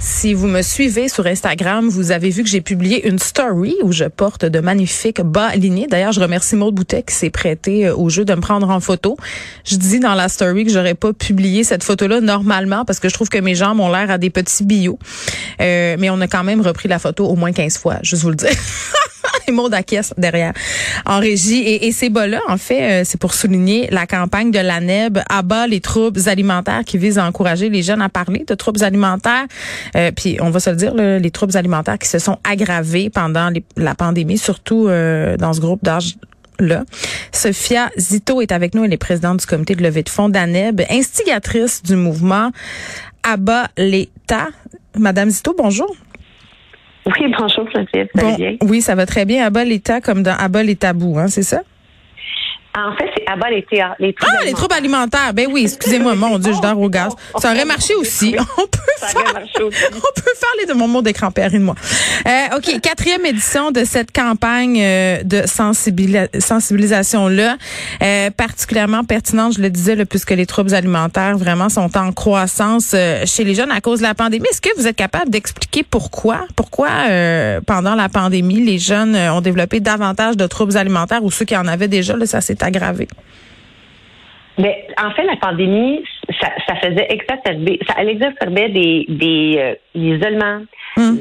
Si vous me suivez sur Instagram, vous avez vu que j'ai publié une story où je porte de magnifiques bas alignés. D'ailleurs, je remercie Maud Boutet qui s'est prêté euh, au jeu de me prendre en photo. Je dis dans la story que j'aurais pas publié cette photo-là normalement parce que je trouve que mes jambes ont l'air à des petits billots. Euh, mais on a quand même repris la photo au moins 15 fois, juste vous le dire. et Maud acquiesce derrière en régie. Et, ces bas-là, en fait, euh, c'est pour souligner la campagne de l'ANEB à bas les troubles alimentaires qui vise à encourager les jeunes à parler de troubles alimentaires. Euh, puis on va se le dire, les troubles alimentaires qui se sont aggravés pendant les- la pandémie, surtout euh, dans ce groupe d'âge là. Sophia Zito est avec nous, elle est présidente du comité de levée de fonds d'ANEB, instigatrice du mouvement Abat l'État. Madame Zito, bonjour. Oui, bonjour, Geneviève, ça va bien? oui, ça va très bien. Abat l'État comme dans Abat les tabous, hein, c'est ça? En fait, c'est abat les, les troubles Ah, les troubles alimentaires. Ben oui, excusez-moi, mon Dieu, je dors au gaz. Ça aurait marché aussi. On peut On peut faire les de mon mot d'écran, de moi. Euh, OK, quatrième édition de cette campagne euh, de sensibili- sensibilisation-là, euh, particulièrement pertinente, je le disais, là, puisque les troubles alimentaires vraiment sont en croissance euh, chez les jeunes à cause de la pandémie. Est-ce que vous êtes capable d'expliquer pourquoi? Pourquoi, pendant la pandémie, les jeunes ont développé davantage de troubles alimentaires ou ceux qui en avaient déjà, là, ça s'est aggravé? Mais en fait, la pandémie, ça, ça faisait exacerber, ça elle exacerbait des, des euh, l'isolement,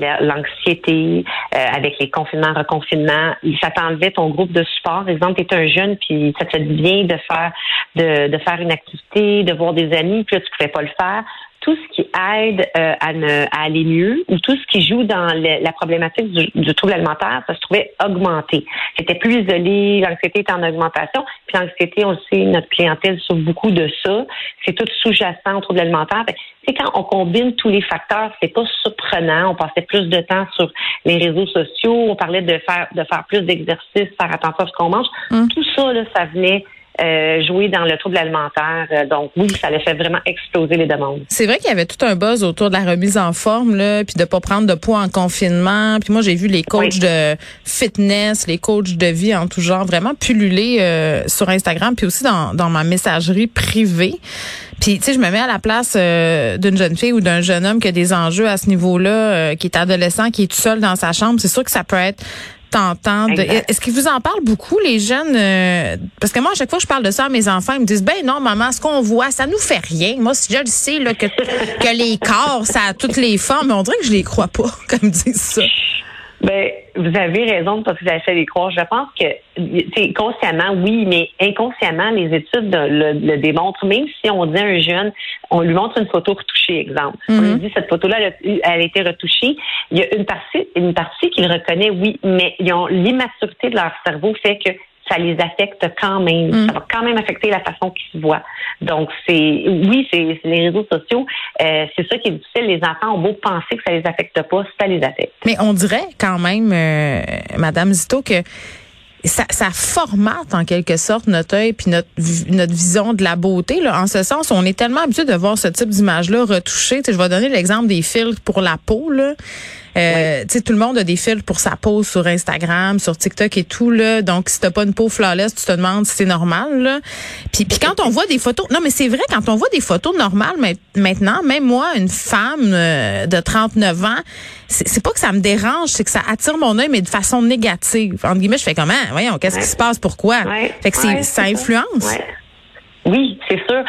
la- l'anxiété, euh, avec les confinements, reconfinements. Ça t'enlevait ton groupe de support. Par exemple, es un jeune, puis ça te fait du bien de faire de, de faire une activité, de voir des amis, puis là, tu pouvais pas le faire. Tout ce qui aide euh, à, ne, à aller mieux ou tout ce qui joue dans le- la problématique du, du trouble alimentaire, ça se trouvait augmenté. C'était plus isolé, l'anxiété était en augmentation. Puis l'anxiété, on le sait, notre clientèle souffre beaucoup de ça. C'est tout sous-jacent au trouble alimentaire. Sais, quand on combine tous les facteurs, c'est pas surprenant. On passait plus de temps sur les réseaux sociaux. On parlait de faire de faire plus d'exercices, faire attention à ce qu'on mange. Hum. Tout ça, là, ça venait euh, jouer dans le trouble alimentaire. Euh, donc oui, ça a fait vraiment exploser les demandes. C'est vrai qu'il y avait tout un buzz autour de la remise en forme, là, puis de pas prendre de poids en confinement. Puis moi, j'ai vu les coachs Oui. de fitness, les coachs de vie en tout genre, vraiment pulluler euh, sur Instagram, puis aussi dans, dans ma messagerie privée. Puis, tu sais, je me mets à la place euh, d'une jeune fille ou d'un jeune homme qui a des enjeux à ce niveau-là, euh, qui est adolescent, qui est tout seul dans sa chambre. C'est sûr que ça peut être tentant. de-. Est-ce qu'ils vous en parlent beaucoup, les jeunes? euh, parce que moi, à chaque fois que je parle de ça à mes enfants, ils me disent, ben non, maman, ce qu'on voit, ça nous fait rien. Moi, si je le sais, là, que, que les corps, ça a toutes les formes, mais on dirait que je les crois pas, comme ils disent ça. Ben, vous avez raison parce que vous avez fait les croire. Je pense que, c'est consciemment, oui, mais inconsciemment, les études le, le démontrent. Même si on dit à un jeune, on lui montre une photo retouchée, exemple. On Mhm. lui dit cette photo-là, elle, a- elle a été retouchée. Il y a une partie, une partie qu'il reconnaît, oui, mais ils ont l'immaturité de leur cerveau fait que ça les affecte quand même. Mm. Ça va quand même affecter la façon qu'ils se voient. Donc, c'est oui, c'est les réseaux sociaux. euh, c'est ça qui est difficile. Les enfants ont beau penser que ça les affecte pas, ça les affecte. Mais on dirait quand même, euh, Madame Zito, que ça, ça formate en quelque sorte notre œil puis notre vi- notre vision de la beauté. Là. En ce sens, on est tellement habitué de voir ce type d'image-là retouchée. Tu sais, je vais donner l'exemple des filtres pour la peau. Là. Euh, tu sais, tout le monde a des filtres pour sa peau sur Instagram, sur TikTok et tout là. Donc, si t'as pas une peau flawless, tu te demandes si c'est normal. Là. Puis, puis quand on voit des photos, non mais c'est vrai quand on voit des photos normales ma- maintenant, même moi, une femme euh, de 39 ans, c'est pas que ça me dérange, c'est que ça attire mon œil mais de façon négative. Entre guillemets, je fais comment? Voyons, qu'est-ce Ouais. qui se passe? Pourquoi? Ouais, Fait que c'est ouais, ça influence. Oui, c'est sûr.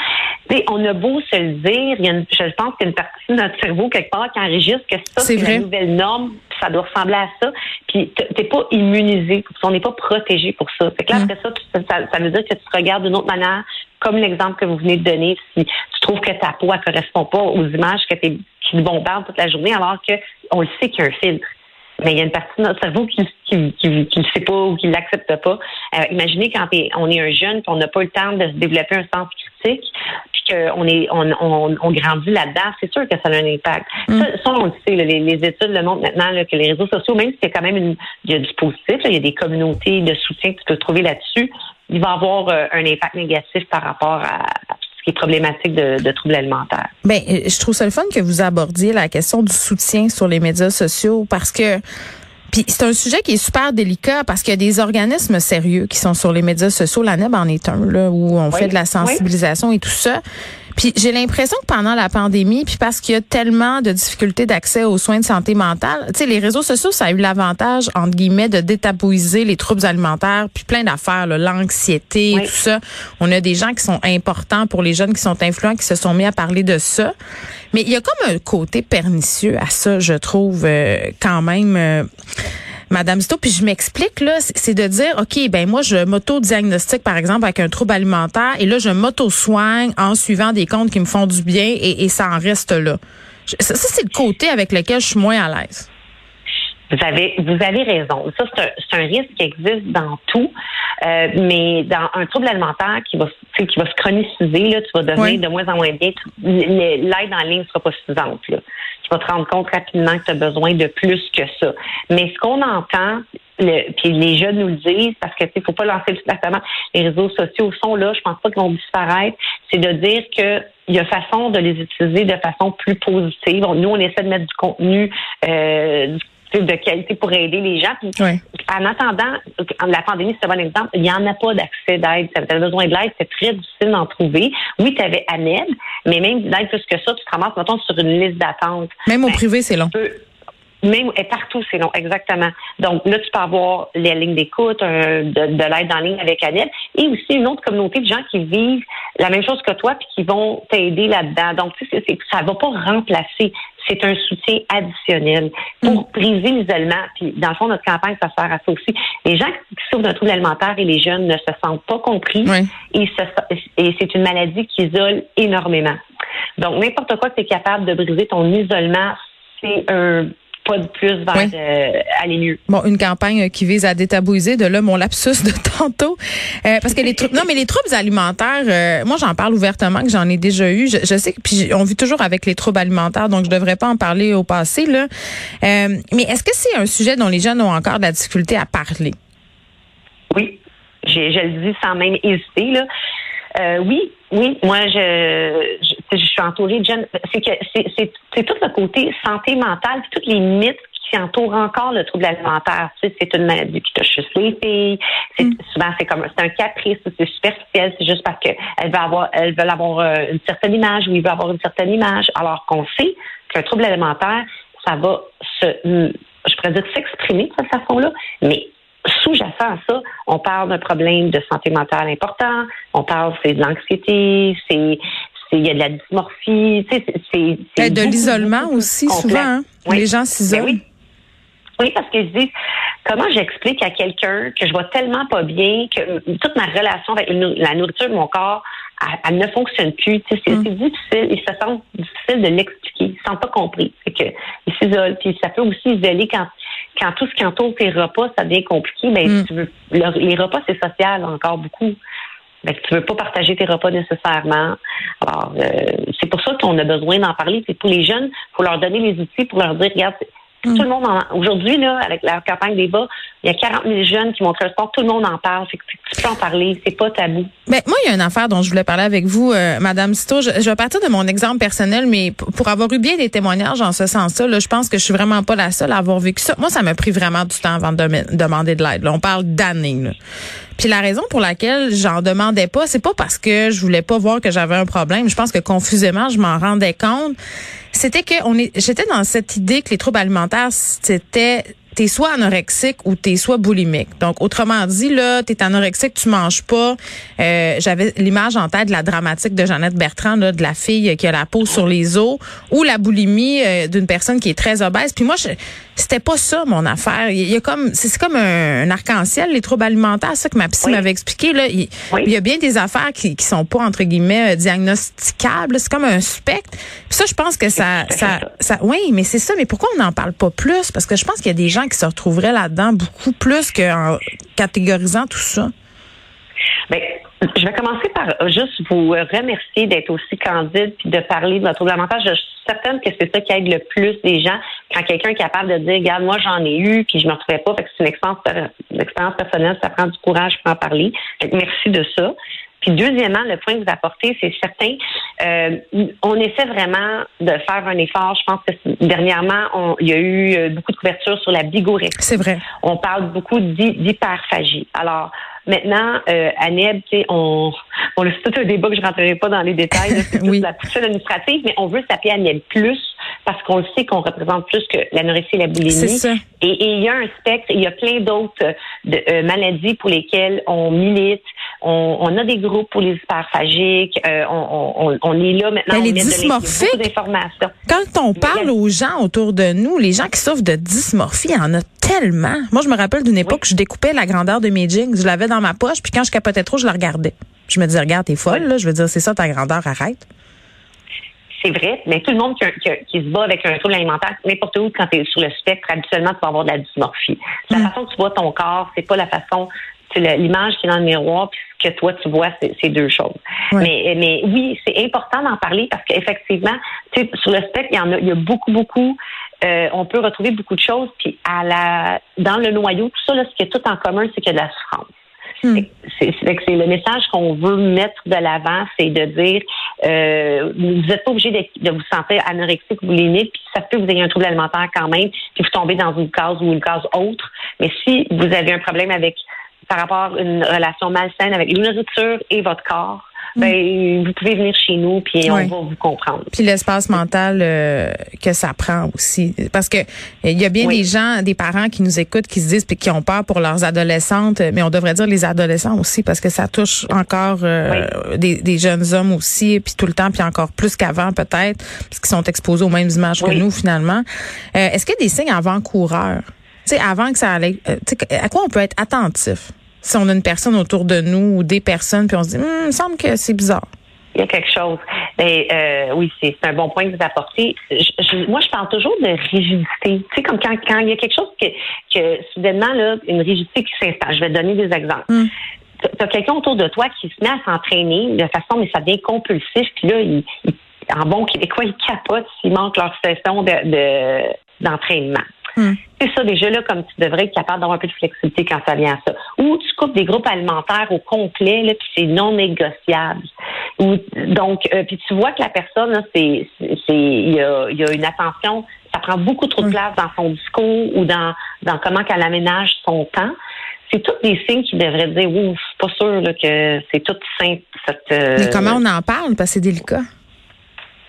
Tu on a beau se le dire, il y a une- je pense qu'il y a une partie de notre cerveau quelque part qui enregistre que ça, C'est la nouvelle norme, puis ça doit ressembler à ça. Puis t'es pas immunisé, pour ça, on n'est pas protégé pour ça. Fait que là, Mm. après ça, tu- ça, ça veut dire que tu te regardes d'une autre manière, comme l'exemple que vous venez de donner, si tu trouves que ta peau ne correspond pas aux images que qui te bombardent toute la journée, alors que on le sait qu'il y a un filtre. Mais il y a une partie de notre cerveau qui qui, qui, qui le sait pas ou qui l'accepte pas. Euh, imaginez quand t'es- on est un jeune, puis on n'a pas le temps de se développer un sens critique, puis qu'on est on, on, on grandit là-dedans, c'est sûr que ça a un impact. Mm. Ça, ça, on le sait, là, les, les études le montrent maintenant là, que les réseaux sociaux, même s'il y a quand même une, il y a du positif, là, il y a des communautés de soutien que tu peux trouver là-dessus, il va avoir euh, un impact négatif par rapport à, qui est problématique de, de troubles alimentaires. Ben, euh, je trouve ça le fun que vous abordiez la question du soutien sur les médias sociaux parce que Puis c'est un sujet qui est super délicat parce qu'il y a des organismes sérieux qui sont sur les médias sociaux. La NEB en est un, là, où on fait de la sensibilisation et tout ça. Puis j'ai l'impression que pendant la pandémie, puis parce qu'il y a tellement de difficultés d'accès aux soins de santé mentale, tu sais, les réseaux sociaux, ça a eu l'avantage, entre guillemets, de détabouiser les troubles alimentaires, puis plein d'affaires, l'anxiété, tout ça. On a des gens qui sont importants pour les jeunes qui sont influents, qui se sont mis à parler de ça. Mais il y a comme un côté pernicieux à ça, je trouve, euh, quand même. Euh, Madame Sto, puis je m'explique là, c'est de dire OK, ben moi je m'auto-diagnostique par exemple avec un trouble alimentaire et là je m'auto-soigne en suivant des comptes qui me font du bien et, et ça en reste là. Ça, c'est le côté avec lequel je suis moins à l'aise. Vous avez, vous avez raison. Ça, c'est un, un, risque qui existe dans tout, euh, mais dans un trouble alimentaire qui va, qui va se chroniciser, là, tu vas devenir de moins en moins bien. L'aide en ligne ne sera pas suffisante. Là. Tu vas te rendre compte rapidement que tu as besoin de plus que ça. Mais ce qu'on entend, le, puis les jeunes nous le disent parce que il faut pas lancer le testament. Les réseaux sociaux sont là, je pense pas qu'ils vont disparaître. C'est de dire que il y a façon de les utiliser de façon plus positive. Nous, on essaie de mettre du contenu euh, de qualité pour aider les gens. En attendant, la pandémie, c'est un bon exemple, il n'y en a pas d'accès d'aide. Tu avais besoin de l'aide, c'est très difficile d'en trouver. Oui, tu avais ANED, mais même d'aide plus que ça, tu te ramasses, mettons, sur une liste d'attente. Même au ben, privé, c'est long. Même et partout, c'est long, exactement. Donc là, tu peux avoir les lignes d'écoute, de, de l'aide en ligne avec ANED, et aussi une autre communauté de gens qui vivent la même chose que toi, puis qui vont t'aider là-dedans. Donc, tu sais, ça va pas remplacer c'est un soutien additionnel pour mm. briser l'isolement. Puis, dans le fond, notre campagne, ça sert à ça aussi. Les gens qui souffrent d'un trouble alimentaire et les jeunes ne se sentent pas compris et, et c'est une maladie qui isole énormément. Donc, n'importe quoi que tu es capable de briser ton isolement, c'est un pas de plus vers euh, aller mieux. Bon, une campagne qui vise à détabouiser de là mon lapsus de tantôt. Euh, parce que les troubles, non, mais les troubles alimentaires, euh, moi j'en parle ouvertement que j'en ai déjà eu. Je, sais que puis on vit toujours avec les troubles alimentaires, donc je devrais pas en parler au passé là. mais est-ce que c'est un sujet dont les jeunes ont encore de la difficulté à parler? Oui, je, je le dis sans même hésiter là. Euh, oui, oui. Moi, je, je, suis entourée de jeunes. C'est que c'est tout le côté santé mentale, toutes les mythes qui entourent encore le trouble alimentaire. Tu sais, c'est une maladie qui touche juste les filles. Mm. Souvent, c'est comme c'est un caprice, c'est superficiel, c'est juste parce qu'elles veulent avoir, elles veulent avoir euh, une certaine image ou ils veulent avoir une certaine image, alors qu'on sait qu'un trouble alimentaire, ça va se, je pourrais dire s'exprimer de cette façon-là, mais sous-jacent à ça, on parle d'un problème de santé mentale important, on parle c'est de l'anxiété, c'est il y a de la dysmorphie, c'est c'est de l'isolement aussi souvent. Hein? Les gens s'isolent. Ben oui. oui. parce que je dis comment j'explique à quelqu'un que je vois tellement pas bien que toute ma relation avec la nourriture de mon corps elle, ne fonctionne plus. C'est mm. difficile, il se sent difficile de l'expliquer. Ils ne sont pas compris. C'est que ils s'isolent. Puis ça peut aussi isoler quand quand tout ce qui entoure tes repas, ça devient compliqué, mais ben, mm. tu veux, les repas, c'est social encore beaucoup. mais ben, tu veux pas partager tes repas nécessairement. Alors, euh, c'est pour ça qu'on a besoin d'en parler. C'est pour les jeunes, il faut leur donner les outils pour leur dire, regarde, tout le monde aujourd'hui là avec la campagne des bas, il y a 40 000 jeunes qui montrent le sport, tout le monde en parle, fait que tu peux en parler, c'est pas tabou. Mais moi il y a une affaire dont je voulais parler avec vous euh, madame Cito, je, vais partir de mon exemple personnel mais pour avoir eu bien des témoignages en ce sens-là, je pense que je suis vraiment pas la seule à avoir vécu ça. Moi ça m'a pris vraiment du temps avant de demander de l'aide. On parle d'années. Puis la raison pour laquelle j'en demandais pas, c'est pas parce que je voulais pas voir que j'avais un problème. Je pense que confusément, je m'en rendais compte. C'était que on est, j'étais dans cette idée que les troubles alimentaires, c'était t'es soit anorexique ou t'es soit boulimique. Donc, autrement dit, là, t'es anorexique, tu manges pas. Euh, J'avais l'image en tête de la dramatique de Jeannette Bertrand, là, de la fille qui a la peau sur les os, ou la boulimie euh, d'une personne qui est très obèse. Puis moi, c'était pas ça mon affaire. Il y a comme, c'est comme un, arc-en-ciel les troubles alimentaires, ça que ma psy m'avait expliqué. Là, il, y a bien des affaires qui, qui sont pas entre guillemets euh, diagnosticables. C'est comme un spectre. Puis ça, je pense que ça, ça, ça, oui, mais c'est ça. Mais pourquoi on n'en parle pas plus? Parce que je pense qu'il y a des gens qui se retrouveraient là-dedans beaucoup plus qu'en catégorisant tout ça? Bien, je vais commencer par juste vous remercier d'être aussi candide puis de parler de votre trouble Je suis certaine que c'est ça qui aide le plus les gens quand quelqu'un est capable de dire, regarde, moi j'en ai eu puis je ne me retrouvais pas. Fait que c'est une expérience, personnelle, ça prend du courage pour en parler. merci de ça. Puis deuxièmement, le point que vous apportez, c'est certain, Euh, on essaie vraiment de faire un effort. Je pense que dernièrement, il y a eu euh, beaucoup de couverture sur la bigorexie. C'est vrai. On parle beaucoup d'hyperphagie. Alors, Maintenant, euh, à NEB, on, on c'est tout un débat que je rentrerai pas dans les détails. C'est oui. la poussée administrative, mais on veut s'appeler à NEB plus parce qu'on le sait qu'on représente plus que l'anorexie et la boulimie. Ça. Et, il y a un spectre, il y a plein d'autres euh, maladies pour lesquelles on milite. On, on, a des groupes pour les hyperphagiques. Euh, on, on, on, est là maintenant. Mais les dysmorphiques, quand on parle aux gens autour de nous, les gens qui souffrent de dysmorphie, il y en a tellement. Moi, je me rappelle d'une époque où je découpais la grandeur de mes jeans. Je l'avais dans ma poche, puis quand je capotais trop, je la regardais. Je me disais, regarde, t'es folle, là. Je veux dire, c'est ça ta grandeur, arrête c'est vrai, mais tout le monde qui, se bat avec un trouble alimentaire, n'importe où, quand tu es sur le spectre, habituellement, tu vas avoir de la dysmorphie. La mm. façon que tu vois ton corps, c'est pas la façon, c'est l'image qui est dans le miroir, puis ce que toi, tu vois, c'est deux choses. Mais, mais oui, c'est important d'en parler parce qu'effectivement, sur le spectre, il y en a, il y a beaucoup, beaucoup euh, on peut retrouver beaucoup de choses. Puis à la, dans le noyau, tout ça, là, ce qui est tout en commun, c'est qu'il y a de la souffrance. Hmm. C'est le message qu'on veut mettre de l'avant, c'est de dire euh, vous n'êtes pas obligé de, vous sentir anorexique ou boulimique, puis ça peut que vous ayez un trouble alimentaire quand même, puis vous tombez dans une case ou une case autre. Mais si vous avez un problème avec par rapport à une relation malsaine avec la nourriture et votre corps, ben, vous pouvez venir chez nous puis on va vous comprendre. Puis l'espace mental euh, que ça prend aussi, parce que il y a bien des gens, des parents qui nous écoutent, qui se disent puis qui ont peur pour leurs adolescentes, mais on devrait dire les adolescents aussi parce que ça touche encore euh, des, des, jeunes hommes aussi, puis tout le temps, puis encore plus qu'avant peut-être, parce qu'ils sont exposés aux mêmes images que nous finalement. Euh, est-ce qu'il y a des signes avant-coureurs? Tu sais, avant que ça allait, à quoi on peut être attentif? Si on a une personne autour de nous ou des personnes, puis on se dit, hum, il me semble que c'est bizarre. Il y a quelque chose. Mais euh, oui, c'est un bon point que vous apportez. moi, je parle toujours de rigidité. Tu sais, comme quand, quand il y a quelque chose que, que soudainement, là, une rigidité qui s'installe. Je vais te donner des exemples. Hum. Tu as quelqu'un autour de toi qui se met à s'entraîner de façon, mais ça devient compulsif. Puis là, il, en bon québécois, il capote s'il manque leur session de d'entraînement. Hmm. C'est ça, déjà là, comme tu devrais être capable d'avoir un peu de flexibilité quand ça vient à ça. Ou tu coupes des groupes alimentaires au complet, là, puis c'est non négociable. Ou, donc, euh, puis tu vois que la personne, c'est, c'est, il y a, y a une attention, ça prend beaucoup trop de hmm. place dans son discours ou dans, dans comment qu'elle aménage son temps c'est tous des signes qui devraient dire ouf, pas sûr là, que c'est tout simple cette. Euh, Mais comment on en parle? Parce que c'est délicat.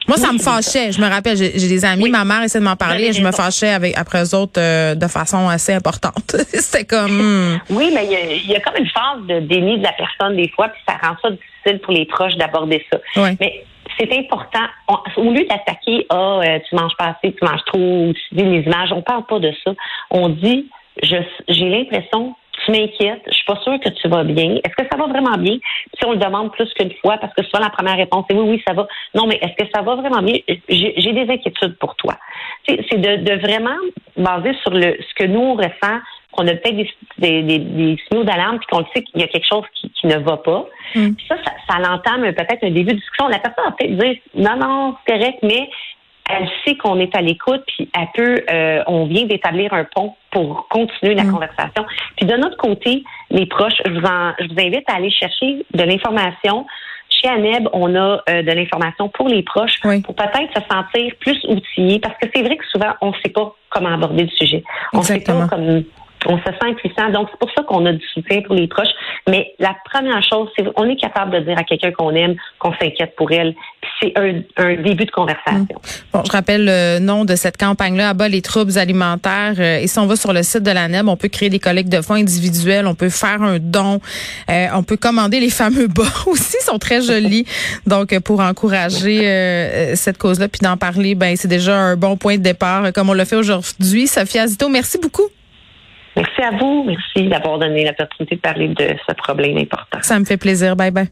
Moi, ça me fâchait. Je me rappelle, j'ai des amis, ma mère essaie de m'en parler et je me fâchais avec après eux autres euh, de façon assez importante. C'était comme. Hmm. Oui, mais il y, a, comme une phase de déni de la personne des fois, puis ça rend ça difficile pour les proches d'aborder ça. Mais c'est important. au lieu d'attaquer, ah, euh, tu manges pas assez, tu manges trop, tu dis les images, on parle pas de ça. On dit, j'ai l'impression tu m'inquiètes, je suis pas sûre que tu vas bien. Est-ce que ça va vraiment bien? Si on le demande plus qu'une fois, parce que souvent la première réponse est oui, oui, ça va. Non, mais est-ce que ça va vraiment bien? J'ai des inquiétudes pour toi. C'est de, vraiment baser sur le ce que nous on ressent, qu'on a peut-être des, des, signaux d'alarme, puis qu'on le sait qu'il y a quelque chose qui, ne va pas. Mm. ça, ça, ça l'entame peut-être un début de discussion. La personne va peut-être dire non, non, c'est correct, mais elle sait qu'on est à l'écoute, puis elle peut, euh, on vient d'établir un pont pour continuer la mm. conversation. Puis de notre côté, les proches, je vous, je vous invite à aller chercher de l'information. Chez ANEB, on a euh, de l'information pour les proches pour peut-être se sentir plus outillés, parce que c'est vrai que souvent, on ne sait pas comment aborder le sujet. On ne sait pas comme on se sent impuissant. Donc, c'est pour ça qu'on a du soutien pour les proches. Mais la première chose, c'est qu'on est capable de dire à quelqu'un qu'on aime, qu'on s'inquiète pour elle. c'est un, début de conversation. Mmh. Bon, je rappelle le nom de cette campagne-là, Abat les troubles alimentaires. Euh, et si on va sur le site de la NEB, on peut créer des collectes de fonds individuels, on peut faire un don, euh, on peut commander les fameux bas aussi, ils sont très jolis. Donc, pour encourager euh, cette cause-là, puis d'en parler, ben c'est déjà un bon point de départ, comme on l'a fait aujourd'hui. Sophia Zito, merci beaucoup. Merci à vous. Merci d'avoir donné l'opportunité de parler de ce problème important. Ça me fait plaisir. Bye bye.